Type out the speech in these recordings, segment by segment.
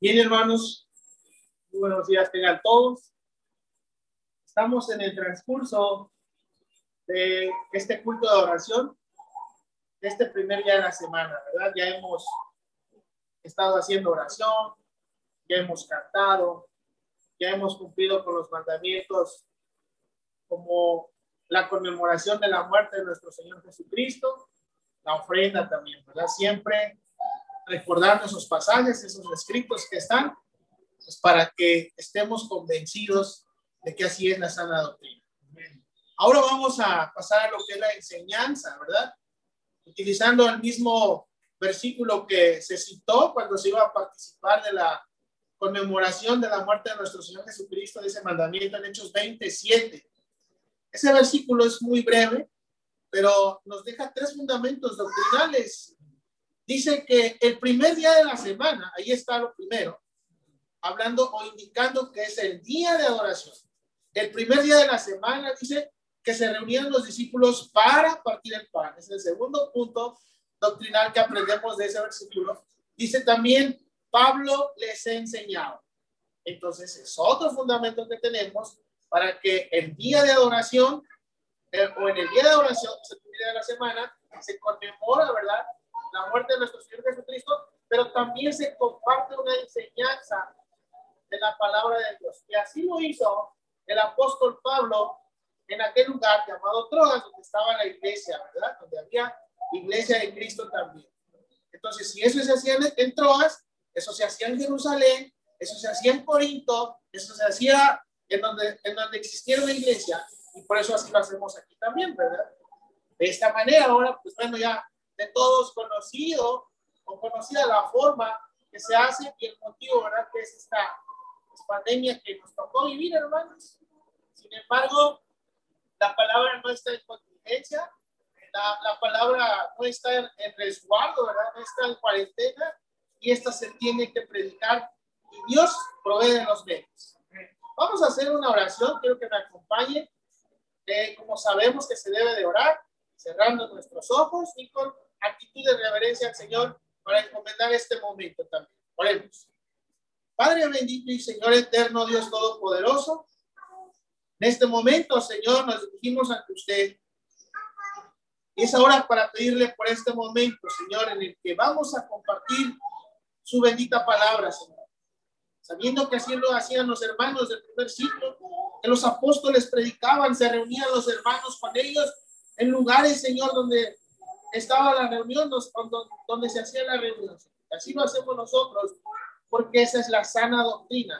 Bien, hermanos, muy buenos días tengan todos. Estamos en el transcurso de este culto de oración, este primer día de la semana, ¿verdad? Ya hemos estado haciendo oración, ya hemos cantado, ya hemos cumplido con los mandamientos como la conmemoración de la muerte de nuestro Señor Jesucristo, la ofrenda también, ¿verdad? Siempre recordando esos pasajes, esos escritos que están, pues para que estemos convencidos de que así es la sana doctrina. Ahora vamos a pasar a lo que es la enseñanza, ¿verdad? Utilizando el mismo versículo que se citó cuando se iba a participar de la conmemoración de la muerte de nuestro Señor Jesucristo, de ese mandamiento en Hechos 27. Ese versículo es muy breve, pero nos deja tres fundamentos doctrinales Dice que el primer día de la semana, ahí está lo primero, hablando o indicando que es el día de adoración. El primer día de la semana dice que se reunían los discípulos para partir el pan. Es el segundo punto doctrinal que aprendemos de ese versículo. Dice también, Pablo les ha enseñado. Entonces es otro fundamento que tenemos para que el día de adoración eh, o en el día de adoración, el día de la semana, se conmemora, ¿verdad? La muerte de nuestro Señor Jesucristo, pero también se comparte una enseñanza de la palabra de Dios. Y así lo hizo el apóstol Pablo en aquel lugar llamado Troas, donde estaba la iglesia, ¿verdad? Donde había iglesia de Cristo también. Entonces, si eso se hacía en Troas, eso se hacía en Jerusalén, eso se hacía en Corinto, eso se hacía en donde, en donde existiera una iglesia, y por eso así lo hacemos aquí también, ¿verdad? De esta manera, ahora, pues bueno, ya de todos conocido o conocida la forma que se hace y el motivo, ¿verdad? Que es esta pandemia que nos tocó vivir, hermanos. Sin embargo, la palabra no está en contingencia, la, la palabra no está en, resguardo, ¿verdad? No está en cuarentena y esta se tiene que predicar y Dios provee de los medios. Vamos a hacer una oración, quiero que me acompañe. Eh, como sabemos que se debe de orar, cerrando nuestros ojos y con actitud de reverencia al Señor para encomendar este momento también. Oremos. Padre bendito y Señor eterno, Dios todopoderoso, en este momento, Señor, nos dirigimos ante usted. Y es ahora para pedirle por este momento, Señor, en el que vamos a compartir su bendita palabra, Señor. Sabiendo que así lo hacían los hermanos del primer siglo, que los apóstoles predicaban, se reunían los hermanos con ellos en lugares, Señor, donde estaba la reunión donde se hacía la reunión. Así lo hacemos nosotros, porque esa es la sana doctrina.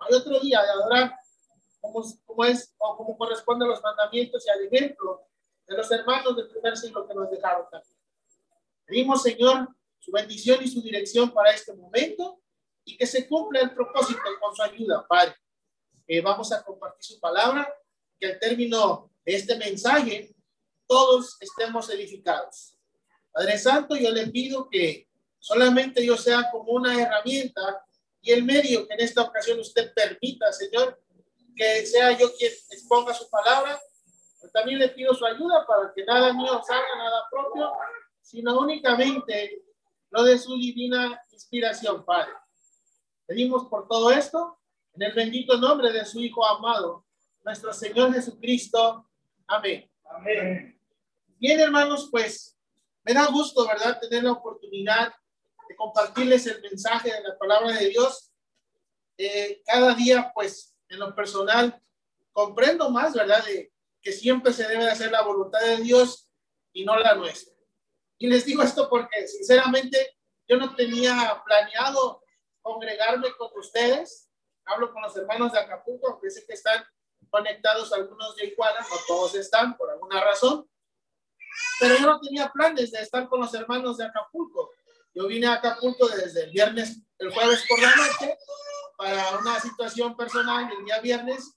Hay otro día de adorar como, como es o como corresponde a los mandamientos y al ejemplo de los hermanos del primer siglo que nos dejaron también. Pedimos, Señor, su bendición y su dirección para este momento y que se cumpla el propósito con su ayuda, Padre. Eh, vamos a compartir su palabra, que al término de este mensaje todos estemos edificados. Padre Santo, yo le pido que solamente yo sea como una herramienta y el medio que en esta ocasión usted permita, Señor, que sea yo quien exponga su palabra. también le pido su ayuda para que nada mío salga, nada propio, sino únicamente lo de su divina inspiración, Padre. Pedimos por todo esto en el bendito nombre de su Hijo amado, nuestro Señor Jesucristo. Amén. Amén. Bien, hermanos, pues me da gusto, ¿verdad?, tener la oportunidad de compartirles el mensaje de la palabra de Dios. Eh, cada día, pues, en lo personal, comprendo más, ¿verdad?, de que siempre se debe de hacer la voluntad de Dios y no la nuestra. Y les digo esto porque, sinceramente, yo no tenía planeado congregarme con ustedes. Hablo con los hermanos de Acapulco, aunque sé que están conectados algunos de Iguala, no todos están por alguna razón. Pero yo no tenía planes de estar con los hermanos de Acapulco. Yo vine a Acapulco desde el viernes, el jueves por la noche, para una situación personal el día viernes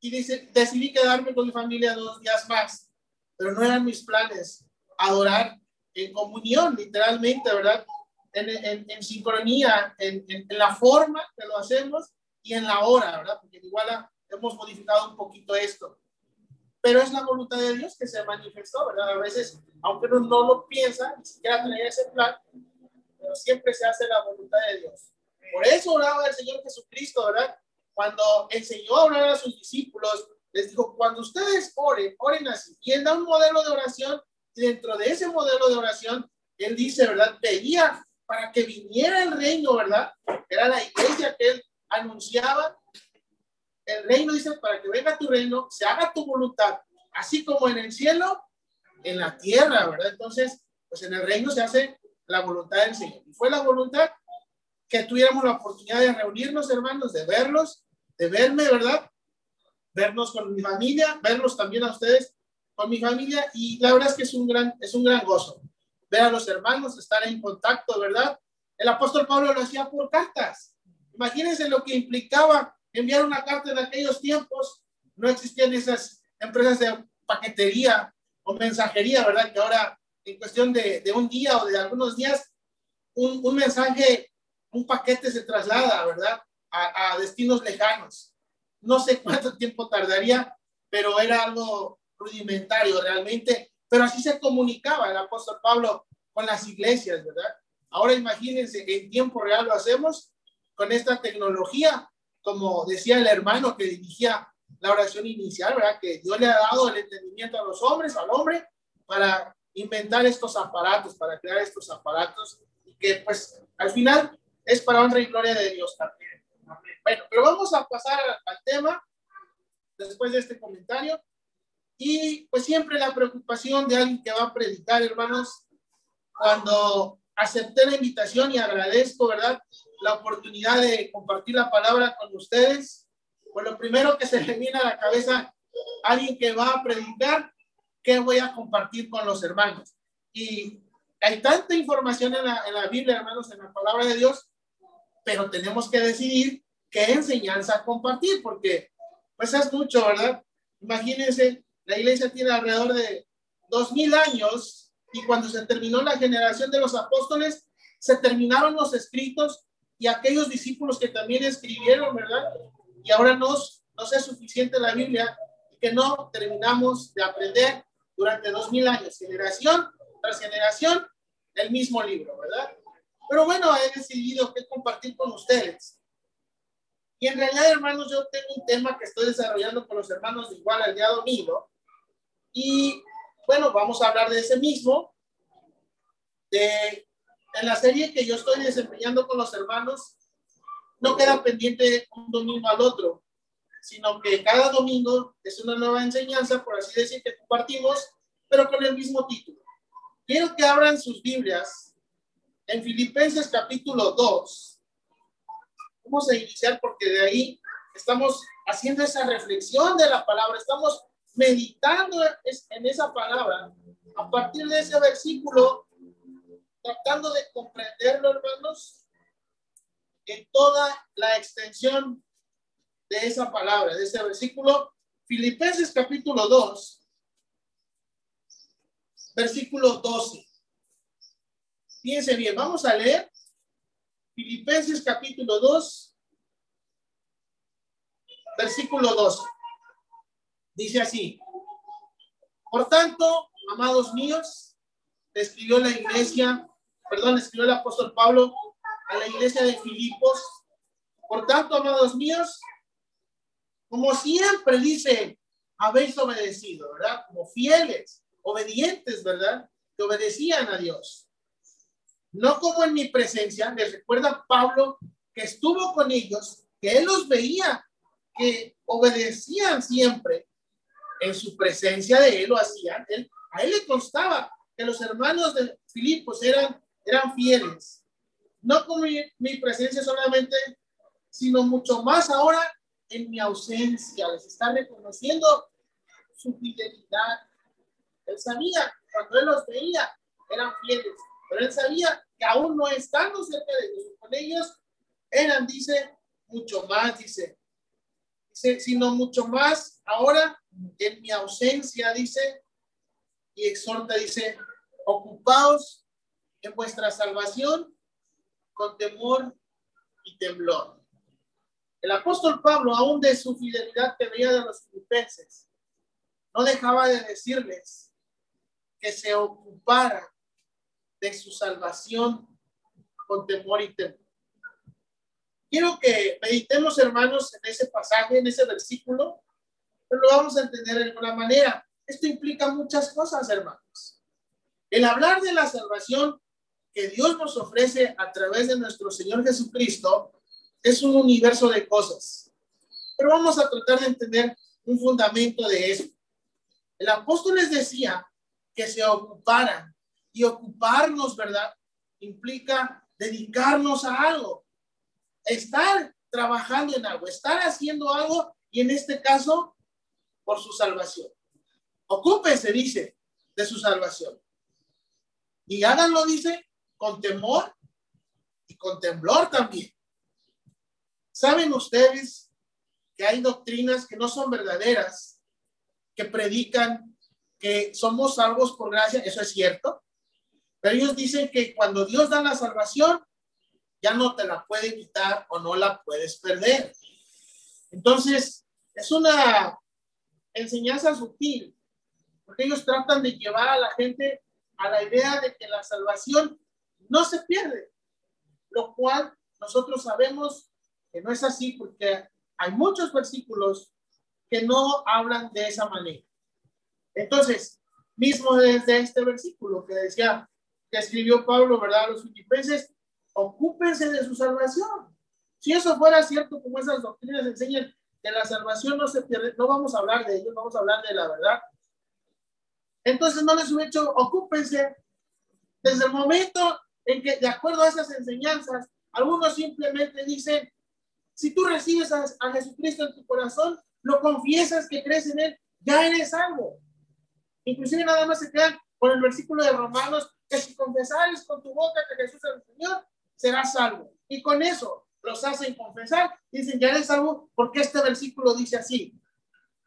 y dice, decidí quedarme con mi familia dos días más, pero no eran mis planes adorar en comunión, literalmente, ¿verdad? En, en, en sincronía, en, en, la forma que lo hacemos y en la hora, ¿verdad? Porque igual hemos modificado un poquito esto pero es la voluntad de Dios que se manifestó, ¿verdad? A veces, aunque uno no lo piensa, ni siquiera tenía ese plan, pero siempre se hace la voluntad de Dios. Por eso oraba el Señor Jesucristo, ¿verdad? Cuando enseñó a orar a sus discípulos, les dijo, cuando ustedes oren, oren así. Y él da un modelo de oración y dentro de ese modelo de oración, él dice, ¿verdad? Pedía para que viniera el reino, ¿verdad? Era la iglesia que él anunciaba. El reino dice, para que venga tu reino, se haga tu voluntad, así como en el cielo, en la tierra, ¿verdad? Entonces, pues en el reino se hace la voluntad del Señor. Y fue la voluntad que tuviéramos la oportunidad de reunirnos, hermanos, de verlos, de verme, ¿verdad? Vernos con mi familia, verlos también a ustedes con mi familia y la verdad es que es un gran, es un gran gozo ver a los hermanos, estar en contacto, ¿verdad? El apóstol Pablo lo hacía por cartas. Imagínense lo que implicaba enviar una carta en aquellos tiempos. No existían esas empresas de paquetería o mensajería, ¿verdad? Que ahora en cuestión de, de un día o de algunos días, un, un, mensaje, un paquete se traslada, ¿verdad? A, a destinos lejanos. No sé cuánto tiempo tardaría, pero era algo rudimentario realmente, pero así se comunicaba el apóstol Pablo con las iglesias, ¿verdad? Ahora imagínense en tiempo real lo hacemos con esta tecnología, como decía el hermano que dirigía la oración inicial, ¿verdad? Que Dios le ha dado el entendimiento a los hombres, al hombre, para inventar estos aparatos, para crear estos aparatos, y que pues al final es para honra y gloria de Dios también. Bueno, pero vamos a pasar al tema después de este comentario. Y pues siempre la preocupación de alguien que va a predicar, hermanos, cuando acepté la invitación y agradezco, ¿verdad? La oportunidad de compartir la palabra con ustedes. Pues lo primero que se me viene a la cabeza, alguien que va a predicar, ¿qué voy a compartir con los hermanos? Y hay tanta información en la, en la Biblia, hermanos, en la palabra de Dios, pero tenemos que decidir qué enseñanza compartir, porque pues es mucho, ¿verdad? Imagínense la iglesia tiene alrededor de dos mil años y cuando se terminó la generación de los apóstoles, se terminaron los escritos y aquellos discípulos que también escribieron, ¿verdad? Y ahora nos, nos es suficiente la Biblia y que no terminamos de aprender durante dos mil años, generación tras generación, el mismo libro, ¿verdad? Pero bueno, he decidido que compartir con ustedes. Y en realidad, hermanos, yo tengo un tema que estoy desarrollando con los hermanos de igual al día domingo, y bueno, vamos a hablar de ese mismo. De, en la serie que yo estoy desempeñando con los hermanos, no queda pendiente un domingo al otro, sino que cada domingo es una nueva enseñanza, por así decir, que compartimos, pero con el mismo título. Quiero que abran sus Biblias en Filipenses capítulo 2. Vamos a iniciar porque de ahí estamos haciendo esa reflexión de la palabra, estamos meditando en esa palabra, a partir de ese versículo, tratando de comprenderlo, hermanos, en toda la extensión de esa palabra, de ese versículo, Filipenses capítulo 2, versículo 12. Fíjense bien, vamos a leer Filipenses capítulo 2, versículo 12. Dice así, por tanto, amados míos, escribió la iglesia, perdón, escribió el apóstol Pablo a la iglesia de Filipos, por tanto, amados míos, como siempre dice, habéis obedecido, ¿verdad? Como fieles, obedientes, ¿verdad? Que obedecían a Dios. No como en mi presencia, les recuerda Pablo que estuvo con ellos, que él los veía, que obedecían siempre en su presencia de él lo hacían, él, a él le constaba que los hermanos de Filipos eran, eran fieles, no con mi, mi presencia solamente, sino mucho más ahora en mi ausencia, les está reconociendo su fidelidad. Él sabía, cuando él los veía, eran fieles, pero él sabía que aún no estando cerca de ellos, con ellos, eran, dice, mucho más, dice, sino mucho más ahora en mi ausencia, dice, y exhorta, dice, ocupaos en vuestra salvación con temor y temblor. El apóstol Pablo, aún de su fidelidad que veía de los filipenses, no dejaba de decirles que se ocupara de su salvación con temor y temor. Quiero que meditemos, hermanos, en ese pasaje, en ese versículo, pero lo vamos a entender de alguna manera. Esto implica muchas cosas, hermanos. El hablar de la salvación que Dios nos ofrece a través de nuestro Señor Jesucristo es un universo de cosas. Pero vamos a tratar de entender un fundamento de eso. El apóstol les decía que se ocuparan y ocuparnos, ¿verdad? Implica dedicarnos a algo, estar trabajando en algo, estar haciendo algo y en este caso por su salvación. Ocúpense, dice, de su salvación. Y háganlo, dice, con temor y con temblor también. ¿Saben ustedes que hay doctrinas que no son verdaderas, que predican que somos salvos por gracia? Eso es cierto. Pero ellos dicen que cuando Dios da la salvación, ya no te la puede quitar o no la puedes perder. Entonces, es una enseñanza sutil, porque ellos tratan de llevar a la gente a la idea de que la salvación no se pierde, lo cual nosotros sabemos que no es así porque hay muchos versículos que no hablan de esa manera. Entonces, mismo desde este versículo que decía, que escribió Pablo, ¿verdad? Los filipenses, ocúpense de su salvación. Si eso fuera cierto, como esas doctrinas enseñan que la salvación no se pierde, no vamos a hablar de ello, vamos a hablar de la verdad. Entonces no les he hecho, ocúpense desde el momento en que, de acuerdo a esas enseñanzas, algunos simplemente dicen, si tú recibes a, a Jesucristo en tu corazón, lo confiesas que crees en Él, ya eres salvo. Inclusive nada más se quedan con el versículo de Romanos que si confesares con tu boca que Jesús es el Señor, serás salvo. Y con eso los hacen confesar, dicen, ya eres salvo, porque este versículo dice así.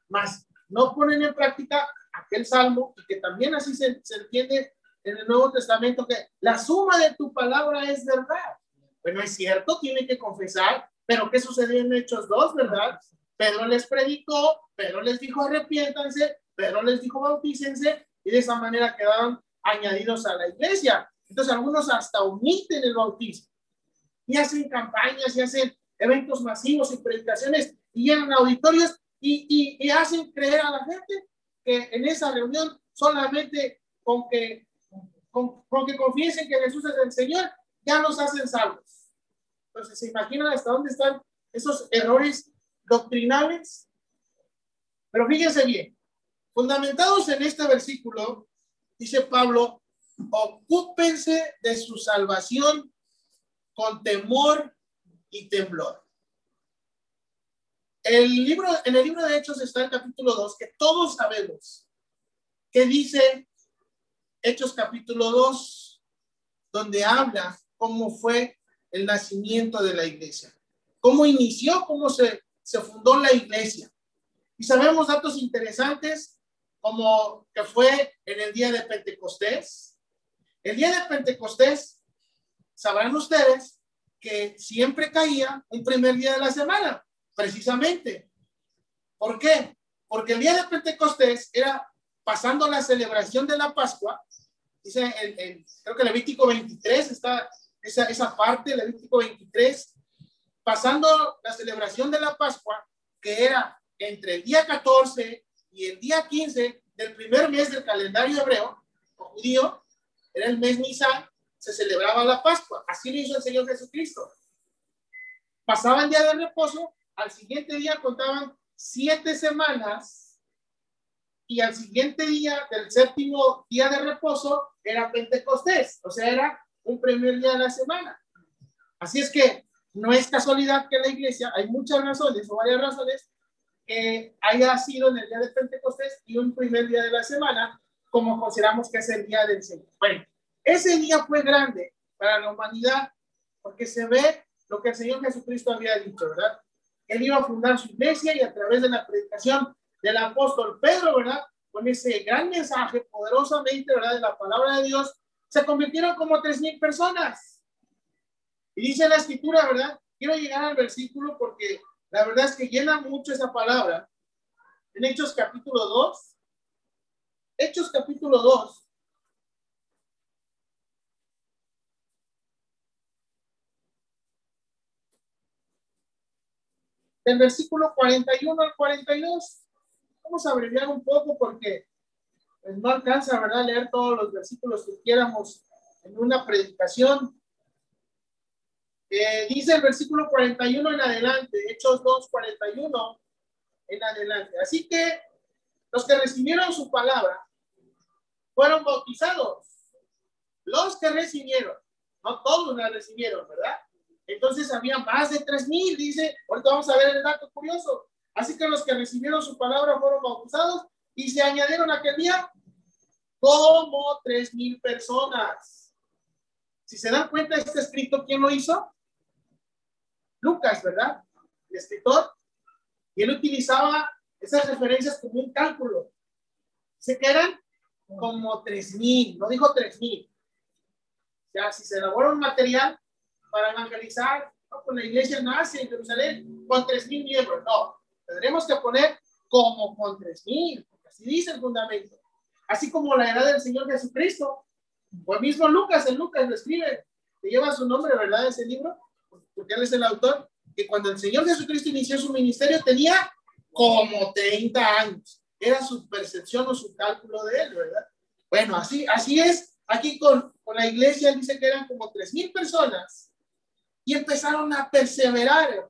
Mas no ponen en práctica aquel salmo, y que también así se, se entiende en el Nuevo Testamento, que la suma de tu palabra es verdad. Bueno, es cierto, tienen que confesar, pero ¿qué sucedió en Hechos 2, verdad? Pedro les predicó, Pedro les dijo arrepiéntanse, Pedro les dijo bautícense, y de esa manera quedaron añadidos a la iglesia. Entonces algunos hasta omiten el bautismo y hacen campañas y hacen eventos masivos y predicaciones y llenan auditorios y, y, hacen creer a la gente que en esa reunión solamente con que, con, con que confiesen que Jesús es el Señor, ya nos hacen salvos. Entonces, ¿se imaginan hasta dónde están esos errores doctrinales? Pero fíjense bien, fundamentados en este versículo, dice Pablo, ocúpense de su salvación con temor y temblor. El libro, en el libro de Hechos está el capítulo 2, que todos sabemos, que dice Hechos capítulo 2, donde habla cómo fue el nacimiento de la iglesia, cómo inició, cómo se, se fundó la iglesia. Y sabemos datos interesantes como que fue en el día de Pentecostés. El día de Pentecostés, sabrán ustedes que siempre caía un primer día de la semana, precisamente. ¿Por qué? Porque el día de Pentecostés era pasando la celebración de la Pascua, dice el, creo que Levítico 23 está esa, esa parte, Levítico 23, pasando la celebración de la Pascua, que era entre el día 14 y el día 15 del primer mes del calendario hebreo o judío, era el mes Nisan, se celebraba la Pascua. Así lo hizo el Señor Jesucristo. Pasaban día de reposo, al siguiente día contaban siete semanas y al siguiente día del séptimo día de reposo era Pentecostés, o sea, era un primer día de la semana. Así es que no es casualidad que la iglesia, hay muchas razones o varias razones que haya sido en el día de Pentecostés y un primer día de la semana, como consideramos que es el día del Señor. Bueno, ese día fue grande para la humanidad porque se ve lo que el Señor Jesucristo había dicho, ¿verdad? Él iba a fundar su iglesia y a través de la predicación del apóstol Pedro, ¿verdad? Con ese gran mensaje poderosamente, ¿verdad? De la palabra de Dios, se convirtieron como tres mil personas. Y dice la escritura, ¿verdad? Quiero llegar al versículo porque la verdad es que llena mucho esa palabra. En Hechos capítulo 2. Hechos capítulo 2. del versículo 41 al 42. Vamos a abreviar un poco porque pues, no alcanza, ¿verdad?, leer todos los versículos que quieramos en una predicación. Eh, dice el versículo 41 en adelante, Hechos 2, 41 en adelante. Así que los que recibieron su palabra fueron bautizados. Los que recibieron, no todos la recibieron, ¿verdad? Entonces había más de tres mil, dice. Ahorita vamos a ver el dato curioso. Así que los que recibieron su palabra fueron bautizados y se añadieron aquel día como tres mil personas. Si se dan cuenta, este escrito, ¿quién lo hizo? Lucas, ¿verdad? El escritor. Y él utilizaba esas referencias como un cálculo. Se quedan como tres mil, no dijo tres mil. O sea, si se elabora un material, para evangelizar, ¿no? con la iglesia nace en Jerusalén con tres mil miembros. No, tendremos que poner como con tres mil, así dice el fundamento. Así como la edad del Señor Jesucristo. El mismo Lucas, en Lucas lo escribe, que lleva su nombre, ¿verdad? Ese libro, porque él es el autor, que cuando el Señor Jesucristo inició su ministerio tenía como 30 años. Era su percepción o su cálculo de él, ¿verdad? Bueno, así, así es. Aquí con, con la iglesia dice que eran como tres mil personas y empezaron a perseverar.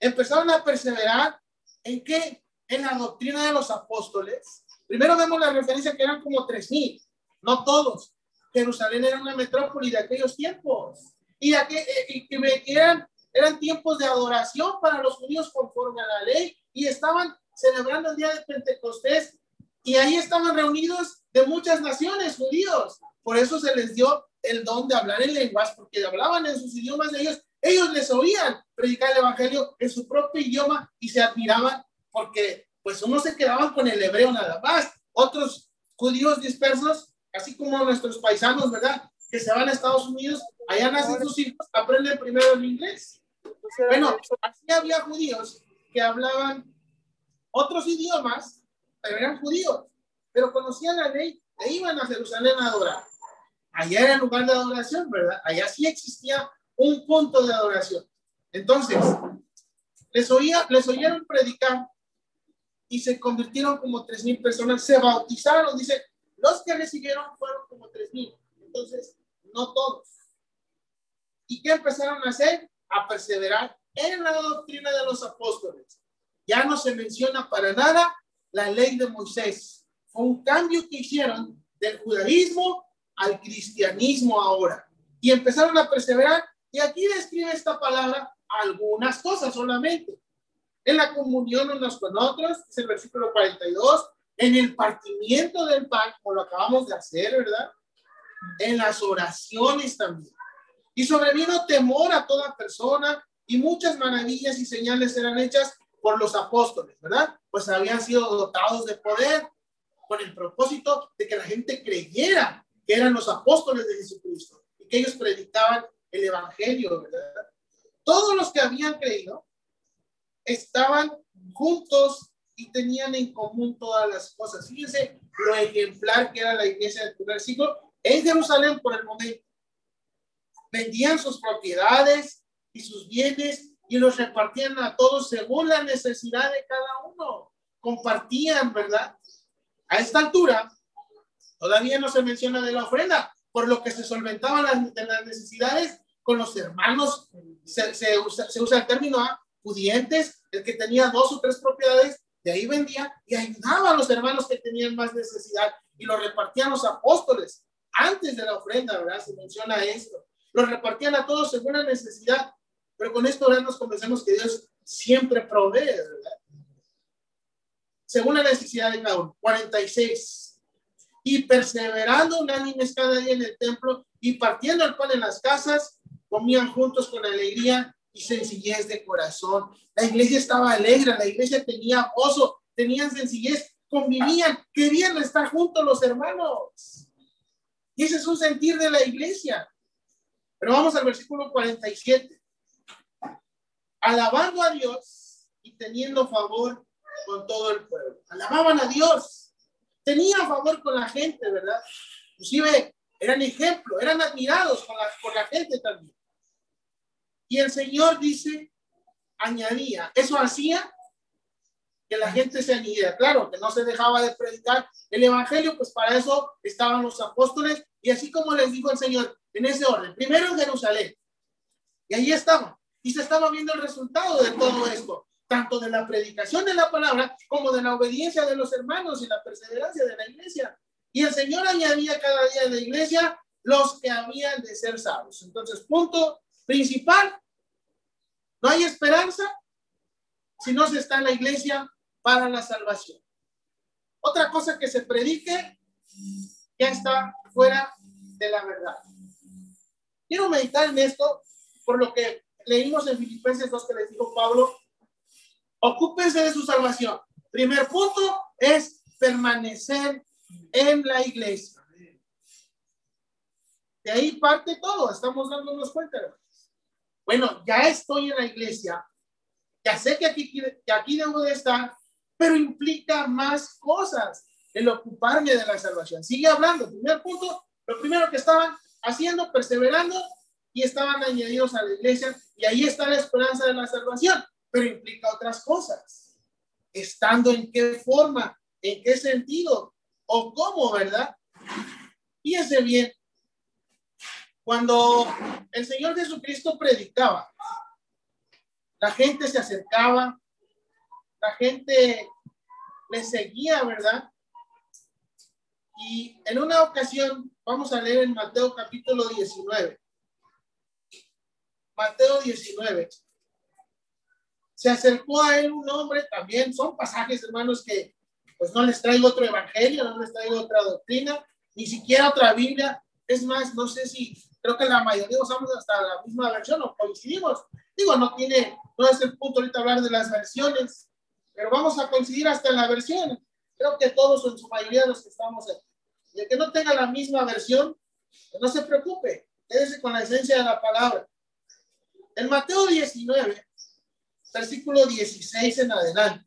Empezaron a perseverar en qué? En la doctrina de los apóstoles. Primero vemos la referencia que eran como tres mil, no todos. Jerusalén era una metrópoli de aquellos tiempos y, que, eh, que eran, eran tiempos de adoración para los judíos conforme a la ley y estaban celebrando el día de Pentecostés y ahí estaban reunidos de muchas naciones judíos. Por eso se les dio el don de hablar en lenguas, porque hablaban en sus idiomas de ellos, ellos les oían predicar el evangelio en su propio idioma y se admiraban porque pues unos se quedaban con el hebreo nada más, otros judíos dispersos, así como nuestros paisanos, ¿verdad? Que se van a Estados Unidos, allá nacen sus hijos, aprenden primero el inglés. Bueno, así había judíos que hablaban otros idiomas, pero eran judíos, pero conocían la ley e iban a Jerusalén a adorar. Allá era el lugar de adoración, ¿verdad? Allá sí existía un punto de adoración. Entonces, les, oía, les oyeron predicar y se convirtieron como tres mil personas, se bautizaron, dice, los que recibieron fueron como tres mil, entonces, no todos. ¿Y qué empezaron a hacer? A perseverar en la doctrina de los apóstoles. Ya no se menciona para nada la ley de Moisés. Fue un cambio que hicieron del judaísmo al cristianismo ahora. Y empezaron a perseverar. Y aquí describe esta palabra algunas cosas solamente. En la comunión unos con otros, es el versículo 42. En el partimiento del pan, como lo acabamos de hacer, ¿verdad? En las oraciones también. Y sobrevino temor a toda persona y muchas maravillas y señales eran hechas por los apóstoles, ¿verdad? Pues habían sido dotados de poder con el propósito de que la gente creyera que eran los apóstoles de Jesucristo y que ellos predicaban el Evangelio, ¿verdad? Todos los que habían creído estaban juntos y tenían en común todas las cosas. Fíjense lo ejemplar que era la iglesia del primer siglo en Jerusalén por el momento. Vendían sus propiedades y sus bienes y los repartían a todos según la necesidad de cada uno. Compartían, ¿verdad? A esta altura, Todavía no se menciona de la ofrenda, por lo que se solventaban las, necesidades con los hermanos. Se, usa, el término ¿ah? pudientes, el que tenía dos o tres propiedades, de ahí vendía y ayudaba a los hermanos que tenían más necesidad y lo repartían los apóstoles antes de la ofrenda, ¿verdad? Se menciona esto. Lo repartían a todos según la necesidad, pero con esto ahora nos convencemos que Dios siempre provee, ¿verdad? Según la necesidad de cada uno. 46 y perseverando unánimes cada día en el templo y partiendo el pan en las casas, comían juntos con alegría y sencillez de corazón. La iglesia estaba alegre, la iglesia tenía gozo, tenían sencillez, convivían, querían estar juntos los hermanos. Y ese es un sentir de la iglesia. Pero vamos al versículo 47. Alabando a Dios y teniendo favor con todo el pueblo. Alababan a Dios tenía favor con la gente, ¿verdad? Inclusive eran ejemplo, eran admirados por la, por la gente también. Y el Señor dice añadía. Eso hacía que la gente se añadiera. Claro, que no se dejaba de predicar el evangelio, pues para eso estaban los apóstoles. Y así como les dijo el Señor, en ese orden, primero en Jerusalén. Y ahí estaban. Y se estaba viendo el resultado de todo esto, tanto de la predicación de la palabra como de la obediencia de los hermanos y la perseverancia de la iglesia. Y el Señor añadía cada día en la iglesia los que habían de ser salvos. Entonces, punto principal, no hay esperanza si no se está en la iglesia para la salvación. Otra cosa que se predique ya está fuera de la verdad. Quiero meditar en esto por lo que leímos en Filipenses 2 que les dijo Pablo, ocúpense de su salvación. Primer punto es permanecer en la iglesia. De ahí parte todo, estamos dándonos cuenta. Bueno, ya estoy en la iglesia, ya sé que aquí, que aquí debo de estar, pero implica más cosas el ocuparme de la salvación. Sigue hablando. Primer punto, lo primero que estaban haciendo, perseverando y estaban añadidos a la iglesia y ahí está la esperanza de la salvación, pero implica otras cosas. Estando en qué forma, en qué sentido o cómo, ¿verdad? Fíjense bien, cuando el Señor Jesucristo predicaba, la gente se acercaba, la gente le seguía, ¿verdad? Y en una ocasión, vamos a leer en Mateo capítulo 19. Mateo 19. Se acercó a él un hombre, también son pasajes, hermanos, que pues no les traigo otro evangelio, no les traigo otra doctrina, ni siquiera otra Biblia. Es más, no sé si, creo que la mayoría usamos hasta la misma versión o coincidimos. Digo, no tiene, no es el punto ahorita hablar de las versiones, pero vamos a coincidir hasta en la versión. Creo que todos en su mayoría los que estamos, de que no tenga la misma versión, no se preocupe, quédese con la esencia de la palabra. En Mateo 19, versículo 16 en adelante,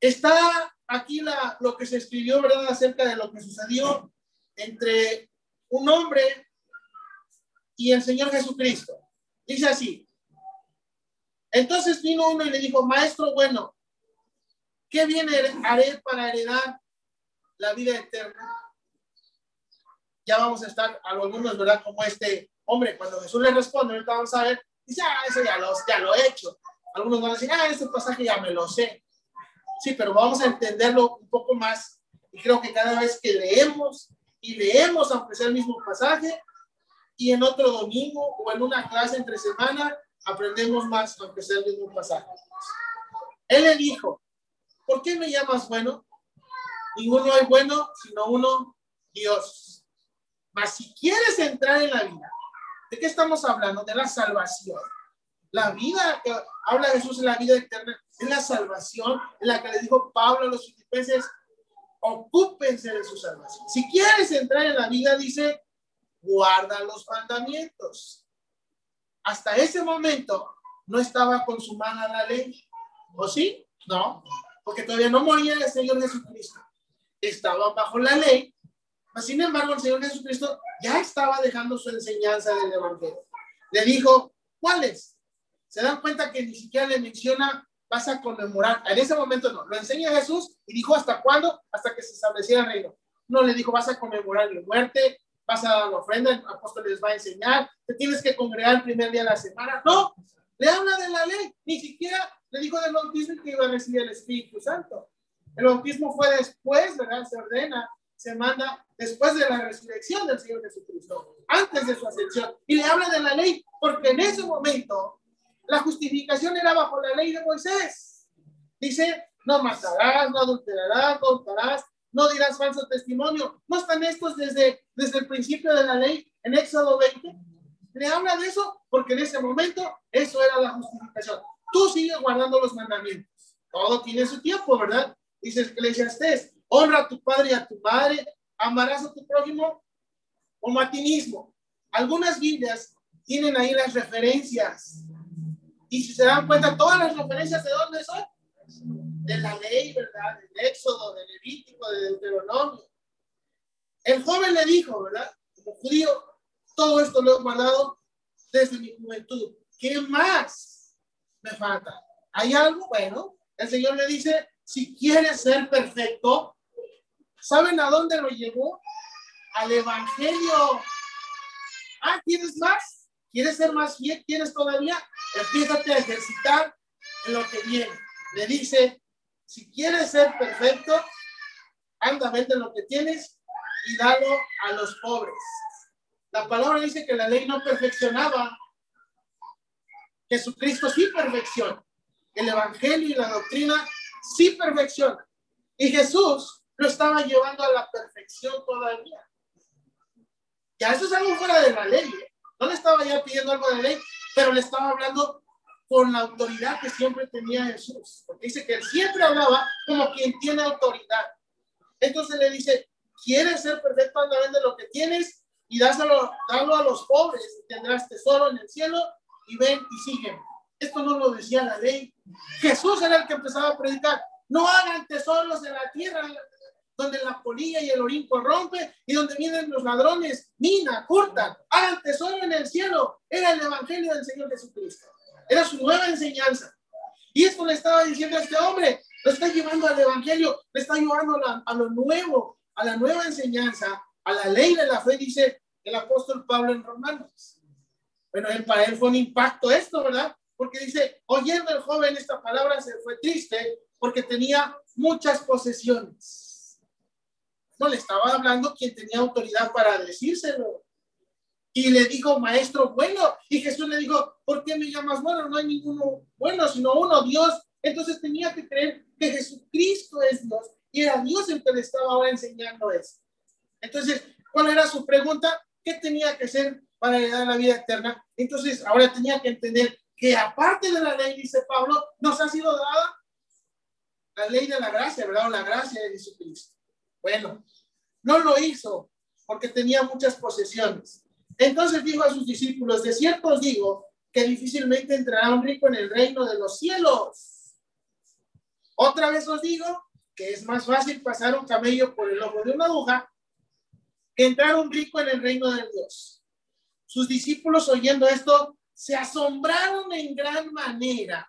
está aquí la, lo que se escribió, ¿verdad?, acerca de lo que sucedió entre un hombre y el Señor Jesucristo. Dice así. Entonces vino uno y le dijo, maestro, bueno, ¿qué bien haré para heredar la vida eterna? Ya vamos a estar algunos, ¿verdad? Como este Hombre, cuando Jesús le responde, ahorita vamos a ver, dice, ah, eso ya lo, ya lo he hecho. Algunos van a decir, ah, este pasaje ya me lo sé. Sí, pero vamos a entenderlo un poco más. Y creo que cada vez que leemos y leemos, aunque sea el mismo pasaje, y en otro domingo o en una clase entre semana, aprendemos más, aunque sea el mismo pasaje. Él le dijo, ¿por qué me llamas bueno? Ninguno hay bueno, sino uno, Dios. Mas si quieres entrar en la vida, ¿De qué estamos hablando? De la salvación. La vida que habla Jesús en la vida eterna es la salvación en la que le dijo Pablo a los filipenses, ocúpense de su salvación. Si quieres entrar en la vida, dice, guarda los mandamientos. Hasta ese momento no estaba consumada la ley. ¿O sí? No, porque todavía no moría el Señor Jesucristo. Estaba bajo la ley. Sin embargo, el Señor Jesucristo ya estaba dejando su enseñanza del Evangelio. Le dijo, ¿cuáles? Se dan cuenta que ni siquiera le menciona, vas a conmemorar. En ese momento no, lo enseña Jesús y dijo, ¿hasta cuándo? Hasta que se estableciera el reino. No le dijo, vas a conmemorar mi muerte, vas a dar la ofrenda, el apóstol les va a enseñar, te tienes que congregar el primer día de la semana. No, le habla de la ley, ni siquiera le dijo del bautismo que iba a recibir el Espíritu Santo. El bautismo fue después, ¿verdad? Se ordena se manda después de la resurrección del Señor Jesucristo, antes de su ascensión. Y le habla de la ley, porque en ese momento la justificación era bajo la ley de Moisés. Dice, no matarás, no adulterarás, no hurtarás, no dirás falso testimonio. ¿No están estos desde, desde el principio de la ley en Éxodo 20? Le habla de eso porque en ese momento eso era la justificación. Tú sigues guardando los mandamientos. Todo tiene su tiempo, ¿verdad? Dice Eclesiastés, honra a tu padre y a tu madre, amarás a tu prójimo ti mismo. Algunas Biblias tienen ahí las referencias. Y si se dan cuenta, todas las referencias de dónde son? De la ley, ¿verdad? Del Éxodo, del Levítico, del Deuteronomio. El joven le dijo, ¿verdad? Como judío, todo esto lo he guardado desde mi juventud. ¿Qué más me falta? ¿Hay algo? Bueno, el Señor le dice, si quieres ser perfecto, ¿saben a dónde lo llevó? Al Evangelio. Ah, ¿quieres más? ¿Quieres ser más fiel? ¿Quieres todavía? Empiezate a ejercitar en lo que viene. Le dice, si quieres ser perfecto, anda, vende lo que tienes y dalo a los pobres. La palabra dice que la ley no perfeccionaba. Jesucristo sí perfecciona. El Evangelio y la doctrina sí perfecciona. Y Jesús lo estaba llevando a la perfección todavía. Ya eso es algo fuera de la ley. ¿eh? No le estaba ya pidiendo algo de ley, pero le estaba hablando con la autoridad que siempre tenía Jesús. Porque dice que él siempre hablaba como quien tiene autoridad. Entonces le dice, ¿quieres ser perfecto? Anda, vende lo que tienes y dáselo, a los pobres. Tendrás tesoro en el cielo y ven y siguen. Esto no lo decía la ley. Jesús era el que empezaba a predicar. No hagan tesoros en la tierra donde la polilla y el orín corrompe y donde vienen los ladrones, mina, curtan. Hagan tesoro en el cielo. Era el evangelio del Señor Jesucristo. Era su nueva enseñanza. Y esto le estaba diciendo a este hombre, lo está llevando al Evangelio, le está llevando a, lo nuevo, a la nueva enseñanza, a la ley de la fe, dice el apóstol Pablo en Romanos. Bueno, él, para él fue un impacto esto, ¿verdad? Porque dice, oyendo el joven esta palabra se fue triste porque tenía muchas posesiones. No le estaba hablando quien tenía autoridad para decírselo. Y le dijo, maestro bueno. Y Jesús le dijo, ¿por qué me llamas bueno? No hay ninguno bueno, sino uno, Dios. Entonces tenía que creer que Jesucristo es Dios. Y era Dios el que le estaba ahora enseñando eso. Entonces, ¿cuál era su pregunta? ¿Qué tenía que hacer para heredar la vida eterna? Entonces, ahora tenía que entender que aparte de la ley, dice Pablo, nos ha sido dada la ley de la gracia, ¿verdad? O la gracia de Jesucristo. Bueno, no lo hizo porque tenía muchas posesiones. Entonces dijo a sus discípulos, de cierto os digo que difícilmente entrará un rico en el reino de los cielos. Otra vez os digo que es más fácil pasar un camello por el ojo de una aguja que entrar un rico en el reino de Dios. Sus discípulos oyendo esto se asombraron en gran manera,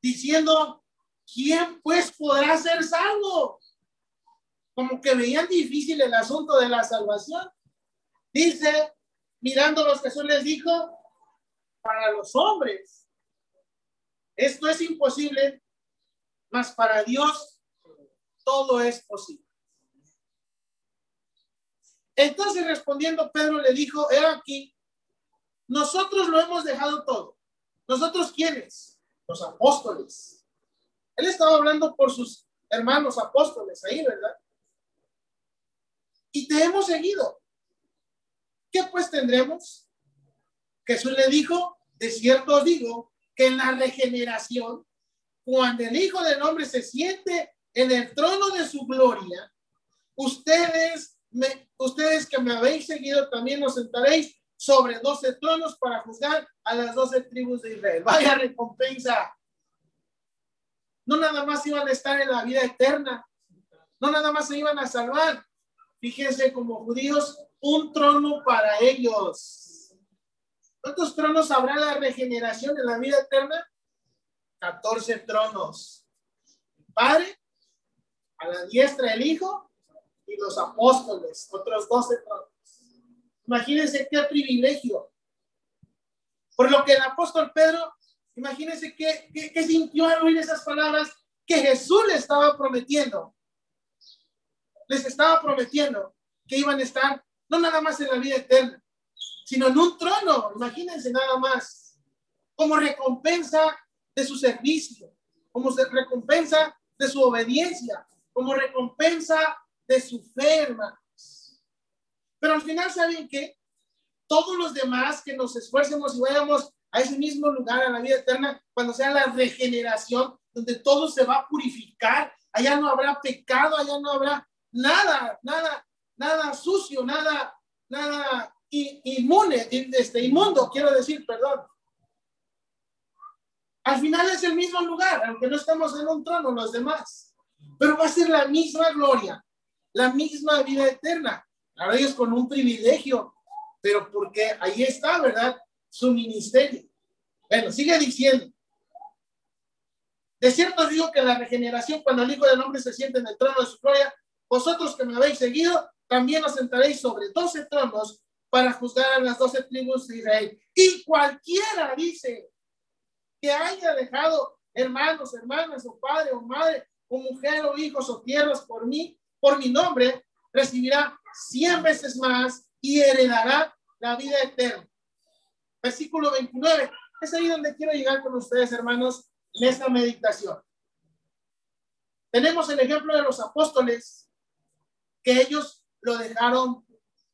diciendo, ¿quién pues podrá ser salvo? Como que veían difícil el asunto de la salvación. Dice, mirando los Jesús les dijo, para los hombres, esto es imposible, mas para Dios todo es posible. Entonces respondiendo Pedro le dijo, he aquí, nosotros lo hemos dejado todo. ¿Nosotros quiénes? Los apóstoles. Él estaba hablando por sus hermanos apóstoles ahí, ¿verdad? Y te hemos seguido. ¿Qué pues tendremos? Jesús le dijo, de cierto os digo, que en la regeneración, cuando el Hijo del Hombre se siente en el trono de su gloria, ustedes, me, ustedes que me habéis seguido también os sentaréis sobre doce tronos para juzgar a las doce tribus de Israel. Vaya recompensa. No nada más iban a estar en la vida eterna, no nada más se iban a salvar. Fíjense como judíos un trono para ellos. ¿Cuántos tronos habrá la regeneración en la vida eterna? 14 tronos. Padre, a la diestra el Hijo y los apóstoles, otros 12 tronos. Imagínense qué privilegio. Por lo que el apóstol Pedro, imagínense qué, qué sintió al oír esas palabras que Jesús le estaba prometiendo. Les estaba prometiendo que iban a estar no nada más en la vida eterna, sino en un trono, imagínense nada más, como recompensa de su servicio, como recompensa de su obediencia, como recompensa de su fe, hermanos. Pero al final, ¿saben qué? Todos los demás que nos esfuercemos y vayamos a ese mismo lugar, a la vida eterna, cuando sea la regeneración, donde todo se va a purificar, allá no habrá pecado, allá no habrá nada, nada, nada sucio, nada, nada inmune, este, inmundo, quiero decir, perdón. Al final es el mismo lugar, aunque no estamos en un trono los demás, pero va a ser la misma gloria, la misma vida eterna. Ahora ellos con un privilegio, pero porque ahí está, ¿verdad? su ministerio. Bueno, sigue diciendo. De cierto digo que la regeneración, cuando el Hijo del Hombre se siente en el trono de su gloria, vosotros que me habéis seguido, también os sentaréis sobre doce tronos para juzgar a las doce tribus de Israel. Y cualquiera dice que haya dejado hermanos, hermanas, o padre, o madre, o mujer, o hijos, o tierras por mí, por mi nombre, recibirá cien veces más y heredará la vida eterna. Versículo 29. Es ahí donde quiero llegar con ustedes, hermanos, en esta meditación. Tenemos el ejemplo de los apóstoles, que ellos lo dejaron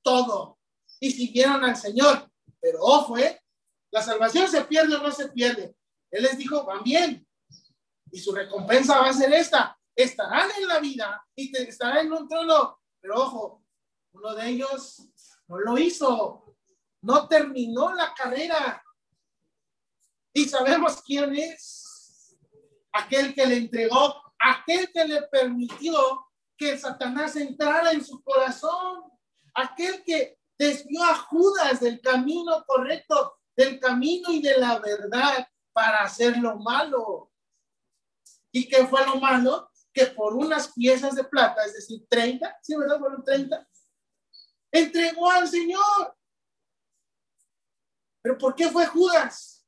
todo y siguieron al Señor. Pero ojo, ¿eh? La salvación se pierde o no se pierde. Él les dijo, van bien. Y su recompensa va a ser esta. Estarán en la vida y te, estarán en un trono. Pero ojo, uno de ellos no lo hizo. No terminó la carrera. Y sabemos quién es. Aquel que le entregó, aquel que le permitió que Satanás entrara en su corazón. Aquel que desvió a Judas del camino correcto, del camino y de la verdad para hacer lo malo. ¿Y qué fue lo malo? Que por unas piezas de plata, es decir, 30, ¿sí, verdad? Fueron 30, entregó al Señor. ¿Pero por qué fue Judas?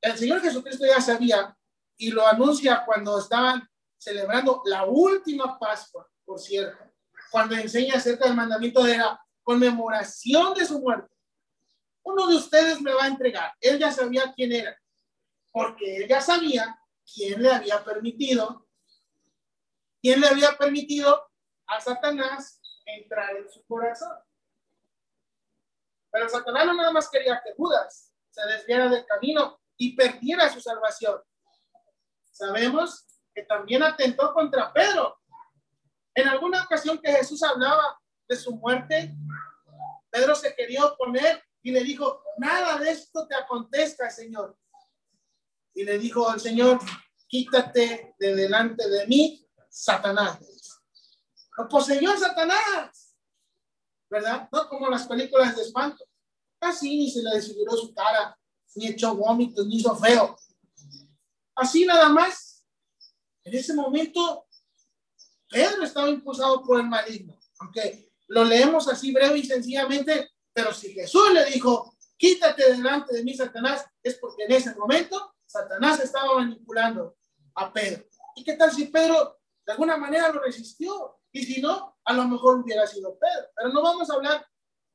El Señor Jesucristo ya sabía y lo anuncia cuando estaban celebrando la última Pascua, por cierto, cuando enseña acerca del mandamiento de la conmemoración de su muerte. Uno de ustedes me va a entregar. Él ya sabía quién era, porque él ya sabía quién le había permitido, quién le había permitido a Satanás entrar en su corazón. Pero Satanás no nada más quería que Judas se desviara del camino y perdiera su salvación. Sabemos que también atentó contra Pedro. En alguna ocasión que Jesús hablaba de su muerte, Pedro se quería oponer y le dijo, nada de esto te acontezca, Señor. Y le dijo al Señor, quítate de delante de mí, Satanás. Lo poseyó Satanás, ¿verdad? No como las películas de espanto. Así ni se le desfiguró su cara, ni echó vómitos, ni hizo feo. Así nada más. En ese momento, Pedro estaba impulsado por el maligno. Aunque lo leemos así breve y sencillamente, pero si Jesús le dijo, quítate delante de mí, Satanás, es porque en ese momento Satanás estaba manipulando a Pedro. ¿Y qué tal si Pedro de alguna manera lo resistió? Y si no, a lo mejor hubiera sido Pedro. Pero no vamos a hablar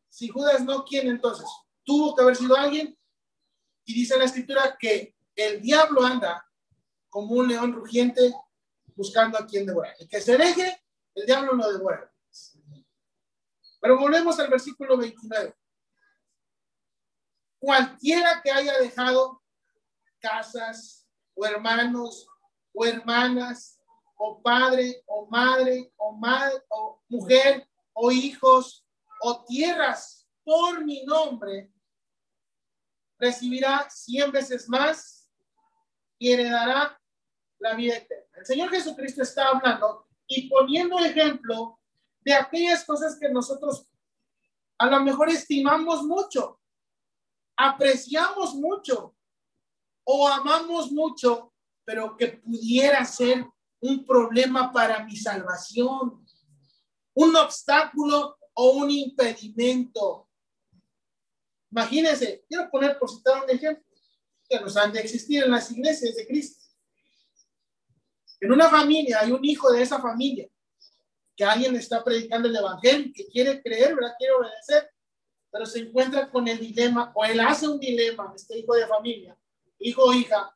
si Judas no, ¿quién entonces? Tuvo que haber sido alguien. Y dice la escritura que el diablo anda como un león rugiente buscando a quien devorar. El que se deje, el diablo lo devora. Pero volvemos al versículo 29. Cualquiera que haya dejado casas o hermanos o hermanas o padre o madre o, madre, o mujer o hijos o tierras por mi nombre, recibirá cien veces más y heredará la vida eterna. El Señor Jesucristo está hablando y poniendo ejemplo de aquellas cosas que nosotros a lo mejor estimamos mucho, apreciamos mucho o amamos mucho, pero que pudiera ser un problema para mi salvación, un obstáculo o un impedimento. Imagínense, quiero poner por citar un ejemplo que nos han de existir en las iglesias de Cristo. En una familia hay un hijo de esa familia que alguien está predicando el evangelio, que quiere creer, ¿verdad? Quiere obedecer, pero se encuentra con el dilema, o él hace un dilema, este hijo de familia, hijo o hija,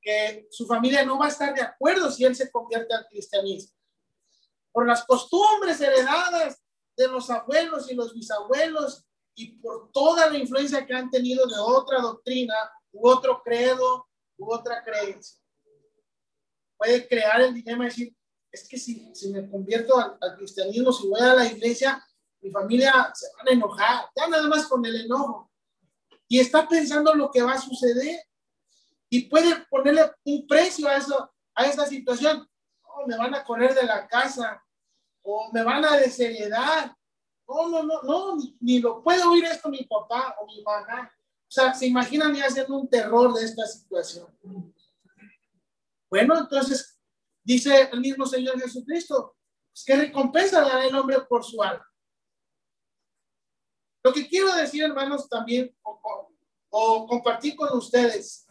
que su familia no va a estar de acuerdo si él se convierte al cristianismo. Por las costumbres heredadas de los abuelos y los bisabuelos y por toda la influencia que han tenido de otra doctrina u otro credo u otra creencia. Puede crear el dilema y decir, es que si, me convierto al, cristianismo, si voy a la iglesia, mi familia se van a enojar, ya nada más con el enojo. Y está pensando lo que va a suceder. Y puede ponerle un precio a eso, a esa situación. Oh, me van a correr de la casa, o me van a desheredar, No, no, no, no, ni, lo puede oír esto mi papá o mi mamá. O sea, se imaginan ya haciendo un terror de esta situación. Bueno, entonces dice el mismo Señor Jesucristo, pues, ¿qué recompensa dará el hombre por su alma? Lo que quiero decir, hermanos, también, o compartir con ustedes,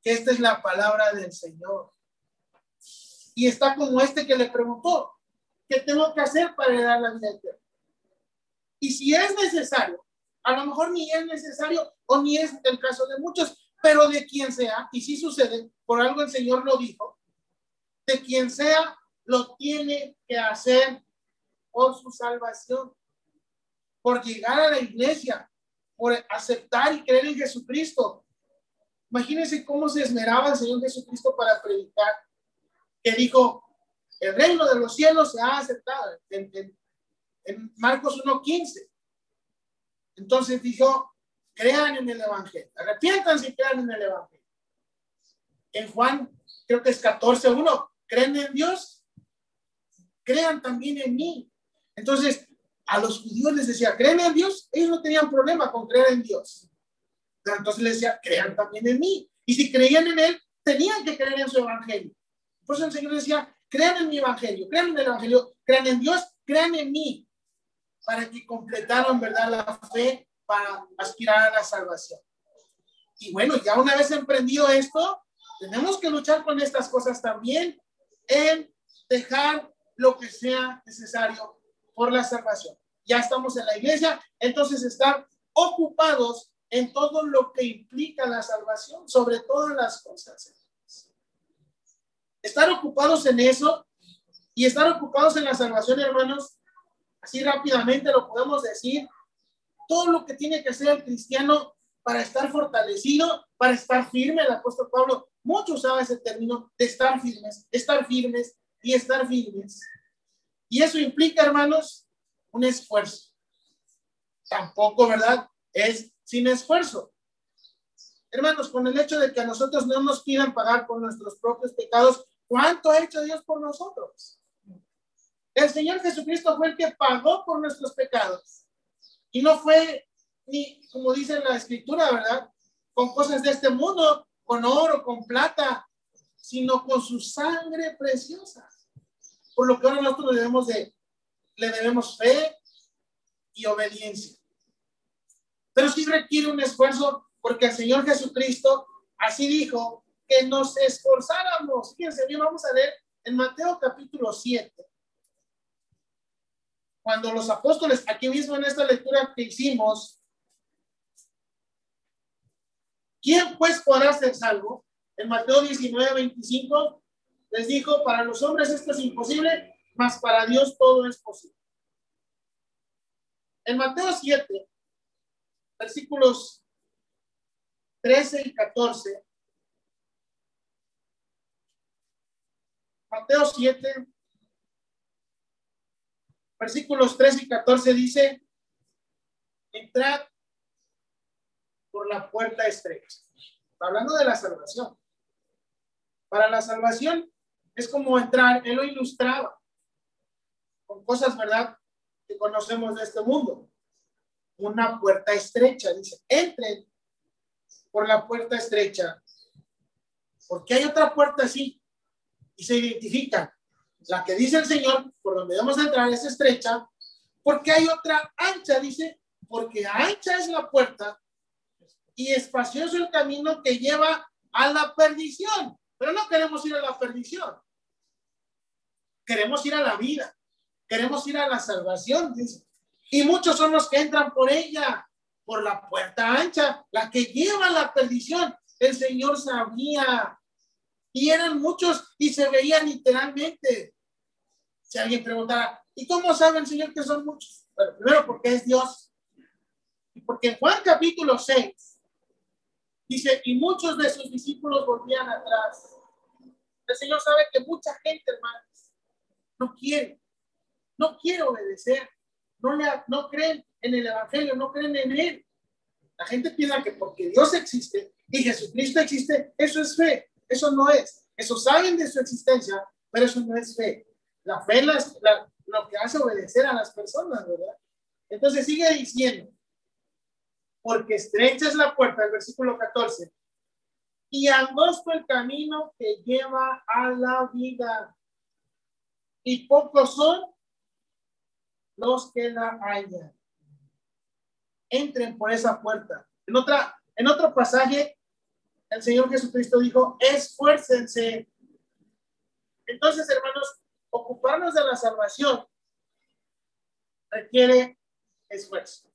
que esta es la palabra del Señor. Y está como este que le preguntó, ¿qué tengo que hacer para heredar la vida eterna? Y si es necesario, a lo mejor ni es necesario o ni es el caso de muchos, pero de quien sea, y si sucede, por algo el Señor lo dijo, de quien sea, lo tiene que hacer por su salvación, por llegar a la iglesia, por aceptar y creer en Jesucristo. Imagínense cómo se esmeraba el Señor Jesucristo para predicar, que dijo, el reino de los cielos se ha aceptado en, en Marcos 1.15. Entonces dijo, crean en el Evangelio, arrepiéntanse y crean en el Evangelio. En Juan, creo que es 14.1, creen en Dios, crean también en mí. Entonces, a los judíos les decía, creen en Dios, ellos no tenían problema con creer en Dios. Entonces les decía, crean también en mí. Y si creían en Él, tenían que creer en su evangelio. Por eso el Señor decía, crean en mi evangelio, crean en el evangelio, crean en Dios, crean en mí, para que completaran, ¿verdad?, la fe para aspirar a la salvación. Y bueno, ya una vez emprendido esto, tenemos que luchar con estas cosas también en dejar lo que sea necesario por la salvación. Ya estamos en la iglesia, entonces estar ocupados en todo lo que implica la salvación, sobre todas las cosas. Estar ocupados en eso y estar ocupados en la salvación, hermanos, así rápidamente lo podemos decir, todo lo que tiene que hacer el cristiano para estar fortalecido, para estar firme, el apóstol Pablo mucho usaba ese término de estar firmes, estar firmes y estar firmes. Y eso implica, hermanos, un esfuerzo. Tampoco, ¿verdad? Es sin esfuerzo. Hermanos, con el hecho de que a nosotros no nos pidan pagar por nuestros propios pecados, ¿cuánto ha hecho Dios por nosotros? El Señor Jesucristo fue el que pagó por nuestros pecados. Y no fue ni, como dice la escritura, ¿verdad? Con cosas de este mundo, con oro, con plata, sino con su sangre preciosa por lo que ahora nosotros le debemos, de, le debemos fe y obediencia. Pero sí requiere un esfuerzo porque el Señor Jesucristo así dijo que nos esforzáramos. Fíjense bien, vamos a leer en Mateo capítulo 7. Cuando los apóstoles, aquí mismo en esta lectura que hicimos, ¿quién pues podrá ser salvo? En Mateo 19, 25, les dijo, para los hombres esto es imposible, mas para Dios todo es posible. En Mateo 7, versículos 13 y 14, Mateo 7, versículos 13 y 14 dice, entrad por la puerta estrecha. Hablando de la salvación. Para la salvación es como entrar, él lo ilustraba con cosas, ¿verdad?, que conocemos de este mundo. Una puerta estrecha, dice, entren por la puerta estrecha, porque hay otra puerta así, y se identifica. La que dice el Señor, por donde vamos a entrar, es estrecha, porque hay otra ancha, dice, porque ancha es la puerta y espacioso el camino que lleva a la perdición. Pero no queremos ir a la perdición. Queremos ir a la vida. Queremos ir a la salvación, dice. Y muchos son los que entran por ella, por la puerta ancha, la que lleva a la perdición. El Señor sabía. Y eran muchos y se veían literalmente. Si alguien preguntara, ¿y cómo sabe el Señor que son muchos? Bueno, primero porque es Dios. Y porque en Juan capítulo 6 dice, y muchos de sus discípulos volvían atrás. El Señor sabe que mucha gente, hermanos, no quiere, no quiere obedecer, no, le, no creen en el Evangelio, no creen en Él. La gente piensa que porque Dios existe y Jesucristo existe, eso es fe. Eso no es. Eso saben de su existencia, pero eso no es fe. La fe, la, lo que hace obedecer a las personas, ¿verdad? Entonces sigue diciendo, porque estrecha es la puerta, el versículo 14, y angosto el camino que lleva a la vida, y pocos son los que la hallan. Entren por esa puerta. En, otra, en otro pasaje, el Señor Jesucristo dijo, esfuércense. Entonces, hermanos, ocuparnos de la salvación requiere esfuerzo.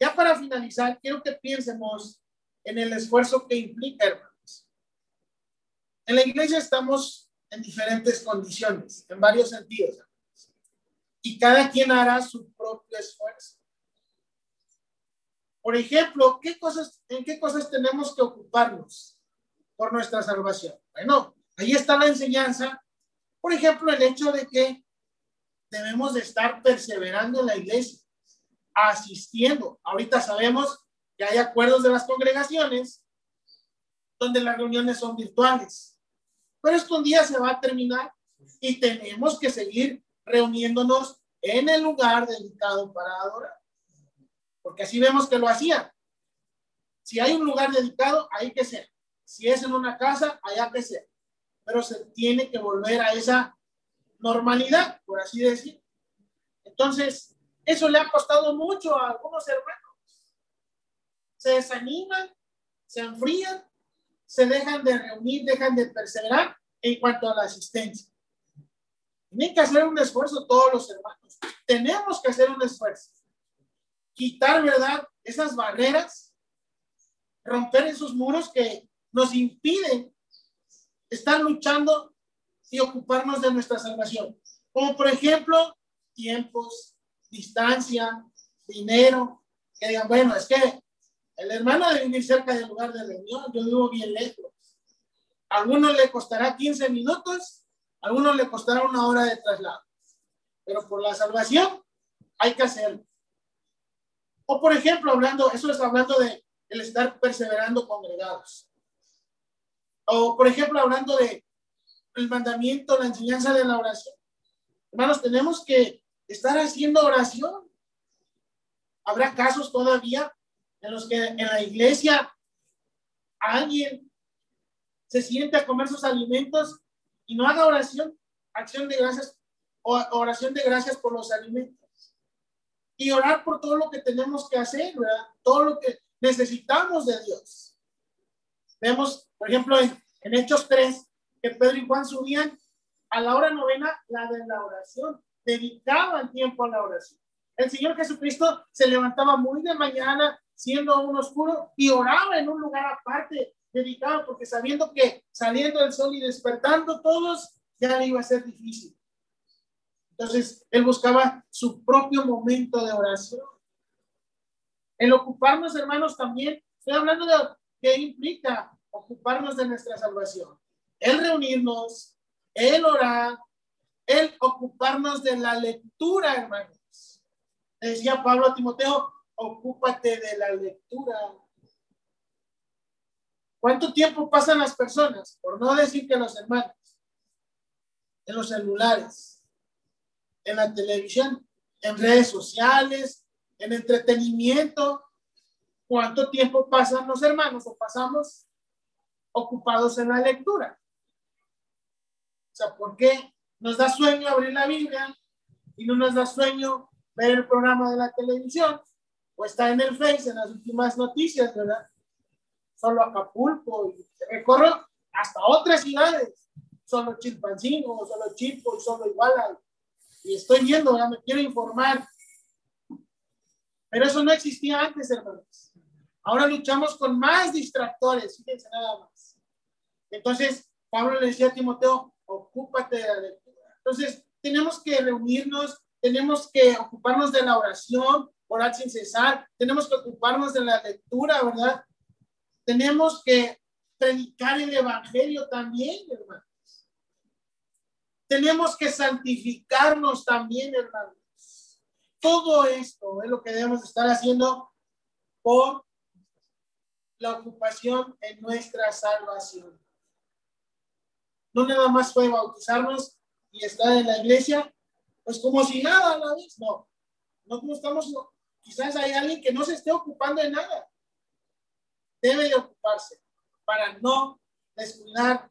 Ya para finalizar, quiero que piensemos en el esfuerzo que implica, hermanos. En la iglesia estamos en diferentes condiciones, en varios sentidos, y cada quien hará su propio esfuerzo. Por ejemplo, ¿qué cosas, ¿en qué cosas tenemos que ocuparnos por nuestra salvación? Bueno, ahí está la enseñanza. Por ejemplo, el hecho de que debemos de estar perseverando en la iglesia, asistiendo. Ahorita sabemos que hay acuerdos de las congregaciones donde las reuniones son virtuales. Pero esto un día se va a terminar y tenemos que seguir reuniéndonos en el lugar dedicado para adorar porque así vemos que lo hacían. Si hay un lugar dedicado, hay que ser. Si es en una casa, allá que ser. Pero se tiene que volver a esa normalidad, por así decir. Entonces, eso le ha costado mucho a algunos hermanos. Se desaniman, se enfrían, se dejan de reunir, dejan de perseverar en cuanto a la asistencia. Tienen que hacer un esfuerzo todos los hermanos. Tenemos que hacer un esfuerzo quitar, ¿verdad? Esas barreras, romper esos muros que nos impiden estar luchando y ocuparnos de nuestra salvación. Como por ejemplo, tiempos, distancia, dinero, que digan, bueno, es que el hermano debe vivir cerca del lugar de reunión, yo vivo bien lejos. A algunos le costará 15 minutos, a algunos le costará una hora de traslado. Pero por la salvación hay que hacerlo. O por ejemplo, hablando, eso es hablando de el estar perseverando congregados. O por ejemplo, hablando de el mandamiento, la enseñanza de la oración. Hermanos, tenemos que estar haciendo oración. Habrá casos todavía en los que en la iglesia alguien se siente a comer sus alimentos y no haga oración, acción de gracias o oración de gracias por los alimentos y orar por todo lo que tenemos que hacer, ¿verdad? Todo lo que necesitamos de Dios. Vemos, por ejemplo, en, Hechos 3, que Pedro y Juan subían a la hora novena, la de la oración, dedicaban tiempo a la oración. El Señor Jesucristo se levantaba muy de mañana, siendo aún oscuro, y oraba en un lugar aparte, dedicado, porque sabiendo que saliendo el sol y despertando todos, ya le iba a ser difícil. Entonces, él buscaba su propio momento de oración. El ocuparnos, hermanos, también, estoy hablando de qué implica ocuparnos de nuestra salvación. El reunirnos, el orar, el ocuparnos de la lectura, hermanos. Decía Pablo a Timoteo, ocúpate de la lectura. ¿Cuánto tiempo pasan las personas? Por no decir que los hermanos, en los celulares, en la televisión, en redes sociales, en entretenimiento. ¿Cuánto tiempo pasan los hermanos o pasamos ocupados en la lectura? O sea, ¿por qué nos da sueño abrir la Biblia y no nos da sueño ver el programa de la televisión o estar en el Face en las últimas noticias, ¿verdad? Solo Acapulco y recorro hasta otras ciudades, solo Chilpancingo, solo Chilpo y solo Iguala y estoy viendo, me quiero informar. Pero eso no existía antes, hermanos. Ahora luchamos con más distractores, fíjense nada más. Entonces, Pablo le decía a Timoteo, ocúpate de la lectura. Entonces, tenemos que reunirnos, tenemos que ocuparnos de la oración, orar sin cesar, tenemos que ocuparnos de la lectura, ¿verdad? Tenemos que predicar el evangelio también, hermano. Tenemos que santificarnos también, hermanos. Todo esto es lo que debemos estar haciendo por la ocupación en nuestra salvación. No nada más fue bautizarnos y está en la iglesia, pues como si nada a la. No, no, estamos, quizás hay alguien que no se esté ocupando de nada. Debe de ocuparse para no descuidar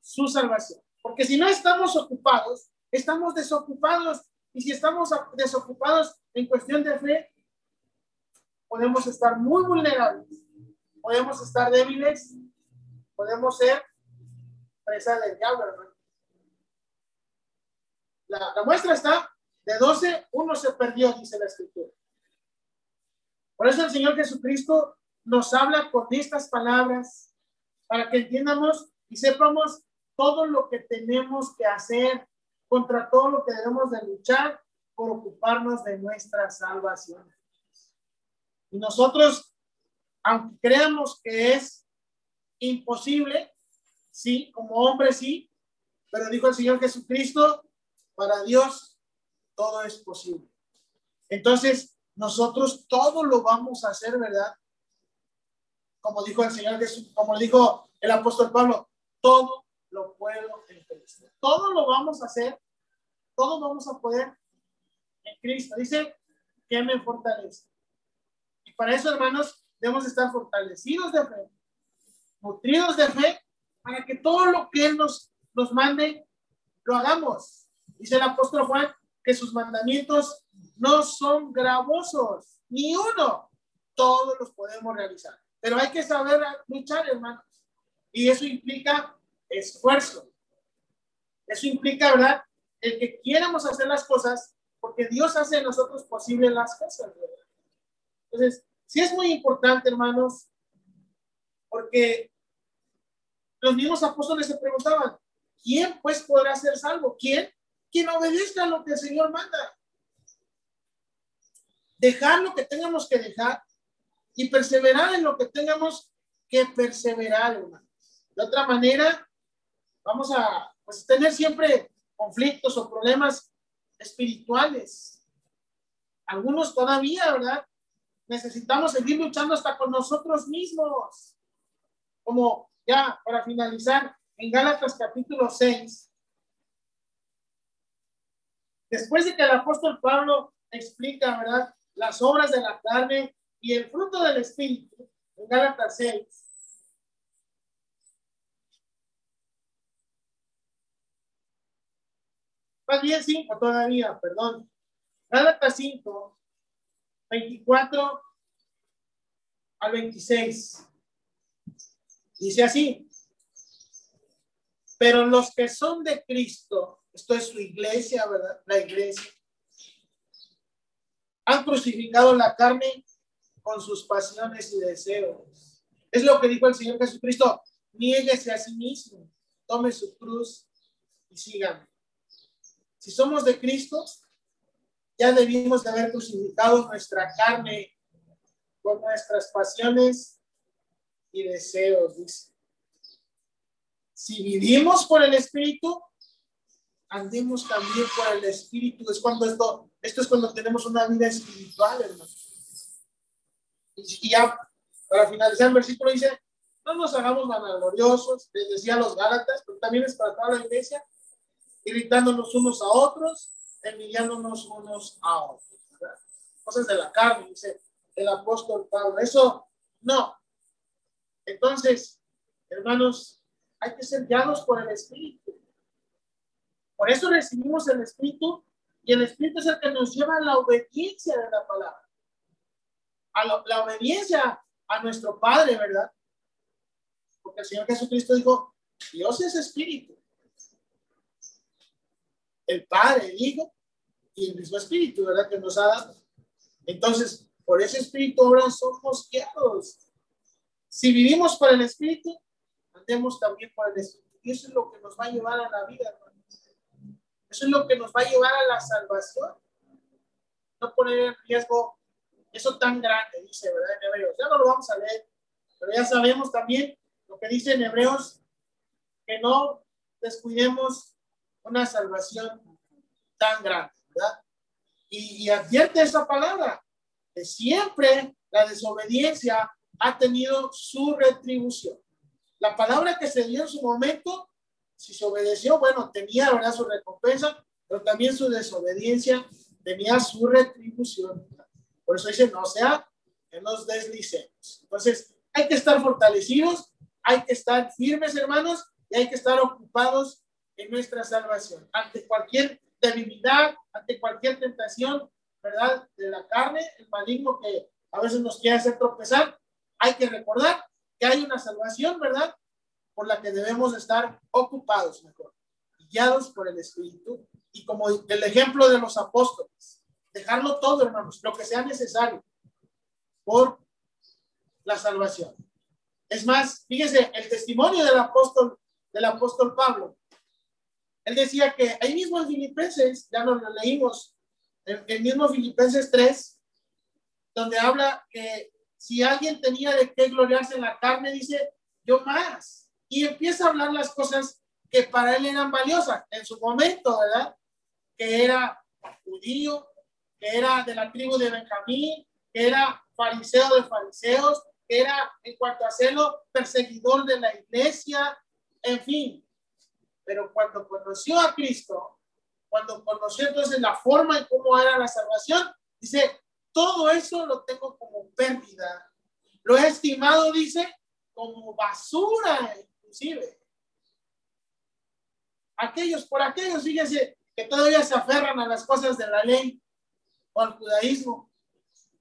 su salvación. Porque si no estamos ocupados, estamos desocupados. Y si estamos desocupados en cuestión de fe, podemos estar muy vulnerables, podemos estar débiles, podemos ser presa del diablo, La, la muestra está de 12, uno se perdió, dice la escritura. Por eso el Señor Jesucristo nos habla con estas palabras para que entiendamos y sepamos todo lo que tenemos que hacer, contra todo lo que debemos de luchar por ocuparnos de nuestra salvación. Y nosotros, aunque creamos que es imposible, sí, como hombre sí, pero dijo el Señor Jesucristo, para Dios todo es posible. Entonces, nosotros todo lo vamos a hacer, ¿verdad? Como dijo el Señor Jesús, como dijo el apóstol Pablo, todo lo puedo en Cristo. Todo lo vamos a hacer, todo vamos a poder en Cristo. Dice que me fortalece. Y para eso, hermanos, debemos estar fortalecidos de fe, nutridos de fe, para que todo lo que Él nos, nos mande, lo hagamos. Dice el apóstol Juan que sus mandamientos no son gravosos, ni uno. Todos los podemos realizar. Pero hay que saber luchar, hermanos. Y eso implica esfuerzo. Eso implica, ¿verdad? El que quieramos hacer las cosas, porque Dios hace en nosotros posible las cosas, Entonces, sí es muy importante, hermanos, porque los mismos apóstoles se preguntaban, ¿quién pues podrá ser salvo? ¿Quién? Quien obedezca lo que el Señor manda. Dejar lo que tengamos que dejar y perseverar en lo que tengamos que perseverar, hermanos. De otra manera, vamos a pues, tener siempre conflictos o problemas espirituales. Algunos todavía, ¿verdad? Necesitamos seguir luchando hasta con nosotros mismos. Como ya para finalizar, en Gálatas capítulo 6, después de que el apóstol Pablo explica, ¿verdad? Las obras de la carne y el fruto del Espíritu, en Gálatas 6, Más bien 5 todavía, perdón. Gálatas 5, 24 al 26. Dice así. Pero los que son de Cristo, esto es su iglesia, ¿verdad? La iglesia. Han crucificado la carne con sus pasiones y deseos. Es lo que dijo el Señor Jesucristo. Niéguese a sí mismo, tome su cruz y síganme. Si somos de Cristo, ya debimos de haber crucificado nuestra carne con nuestras pasiones y deseos, dice. Si vivimos por el Espíritu, andemos también por el Espíritu. Es cuando esto, esto es cuando tenemos una vida espiritual, hermano. Y, ya, para finalizar el versículo dice, no nos hagamos vanagloriosos, les decía los Gálatas, pero también es para toda la iglesia, irritándonos unos a otros, envidiándonos unos a otros. Cosas de la carne, dice el apóstol Pablo. Eso no. Entonces, hermanos, hay que ser guiados por el Espíritu. Por eso recibimos el Espíritu y el Espíritu es el que nos lleva a la obediencia de la palabra. A la obediencia a nuestro Padre, ¿verdad? Porque el Señor Jesucristo dijo, Dios es Espíritu el Padre, el Hijo y el mismo Espíritu, ¿verdad? Que nos ha dado. Entonces, por ese Espíritu ahora somos guiados. Si vivimos por el Espíritu, andemos también por el Espíritu. Y eso es lo que nos va a llevar a la vida. Eso es lo que nos va a llevar a la salvación. No poner en riesgo eso tan grande, dice, ¿verdad? En Hebreos. Ya no lo vamos a leer, pero ya sabemos también lo que dice en Hebreos, que no descuidemos una salvación tan grande, ¿verdad? Y, advierte esa palabra, que siempre la desobediencia ha tenido su retribución. La palabra que se dio en su momento si se obedeció, bueno, tenía, ¿verdad? Su recompensa, pero también su desobediencia tenía su retribución. Por eso dice, no sea que nos deslicemos. Entonces, hay que estar fortalecidos, hay que estar firmes, hermanos, y hay que estar ocupados en nuestra salvación. Ante cualquier debilidad, ante cualquier tentación, ¿verdad? De la carne, el maligno que a veces nos quiere hacer tropezar, hay que recordar que hay una salvación, ¿verdad? Por la que debemos estar ocupados mejor, guiados por el Espíritu. Y como el ejemplo de los apóstoles, dejarlo todo, hermanos, lo que sea necesario por la salvación. Es más, fíjese, el testimonio del apóstol, del apóstol Pablo. Él decía que ahí mismo en Filipenses, ya nos lo leímos, el mismo Filipenses 3, donde habla que si alguien tenía de qué gloriarse en la carne, dice, yo más. Y empieza a hablar las cosas que para él eran valiosas en su momento, ¿verdad? Que era judío, que era de la tribu de Benjamín, que era fariseo de fariseos, que era en cuanto a celo perseguidor de la iglesia, en fin. Pero cuando conoció a Cristo, cuando conoció entonces la forma en cómo era la salvación, dice, todo eso lo tengo como pérdida. Lo he estimado, dice, como basura, inclusive. Aquellos, por aquellos, fíjense, que todavía se aferran a las cosas de la ley o al judaísmo.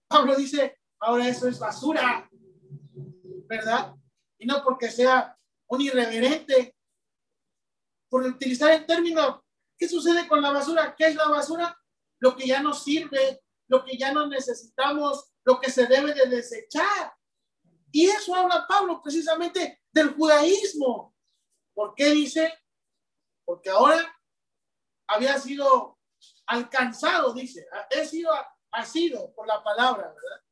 Pablo dice, ahora eso es basura, ¿verdad? Y no porque sea un irreverente, por utilizar el término, ¿qué sucede con la basura? ¿Qué es la basura? Lo que ya no sirve, lo que ya no necesitamos, lo que se debe de desechar. Y eso habla Pablo precisamente del judaísmo. ¿Por qué dice? Porque ahora había sido alcanzado, dice, he sido ha sido por la palabra, ¿verdad?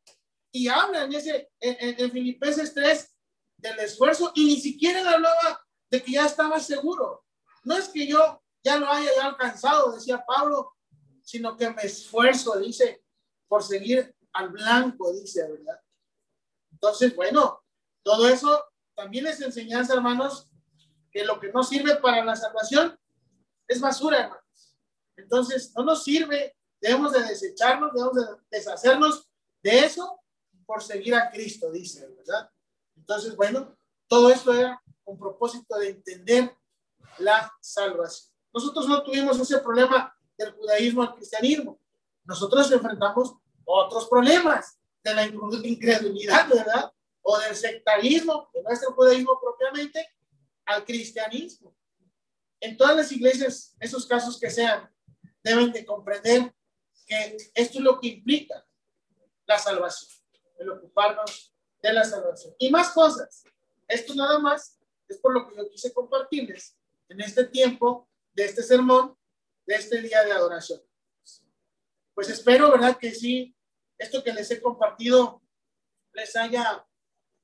Y habla en ese, en, en Filipenses 3 del esfuerzo y ni siquiera hablaba de que ya estaba seguro. No es que yo ya lo haya alcanzado, decía Pablo, sino que me esfuerzo, dice, por seguir al blanco, dice, ¿verdad? Entonces, bueno, todo eso también es enseñanza, hermanos, que lo que no sirve para la salvación es basura, hermanos. Entonces, no nos sirve Debemos de desecharnos, debemos de deshacernos de eso por seguir a Cristo, dice, ¿verdad? Entonces, bueno, todo esto era con propósito de entender la salvación. Nosotros no tuvimos ese problema del judaísmo al cristianismo. Nosotros enfrentamos otros problemas de la incredulidad, ¿verdad? O del sectarismo, que es el judaísmo propiamente, al cristianismo. En todas las iglesias, esos casos que sean, deben de comprender esto es lo que implica la salvación, el ocuparnos de la salvación. Y más cosas. Esto nada más es por lo que yo quise compartirles en este tiempo de este sermón, de este día de adoración. Pues espero, ¿verdad? Que sí, esto que les he compartido les haya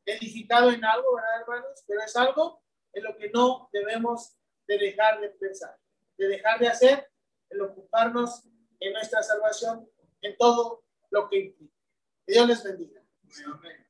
edificado en algo, ¿verdad, hermanos? Pero es algo en lo que no debemos de dejar de pensar, de dejar de hacer, el ocuparnos en nuestra salvación, en todo lo que implica. Dios les bendiga. Amén.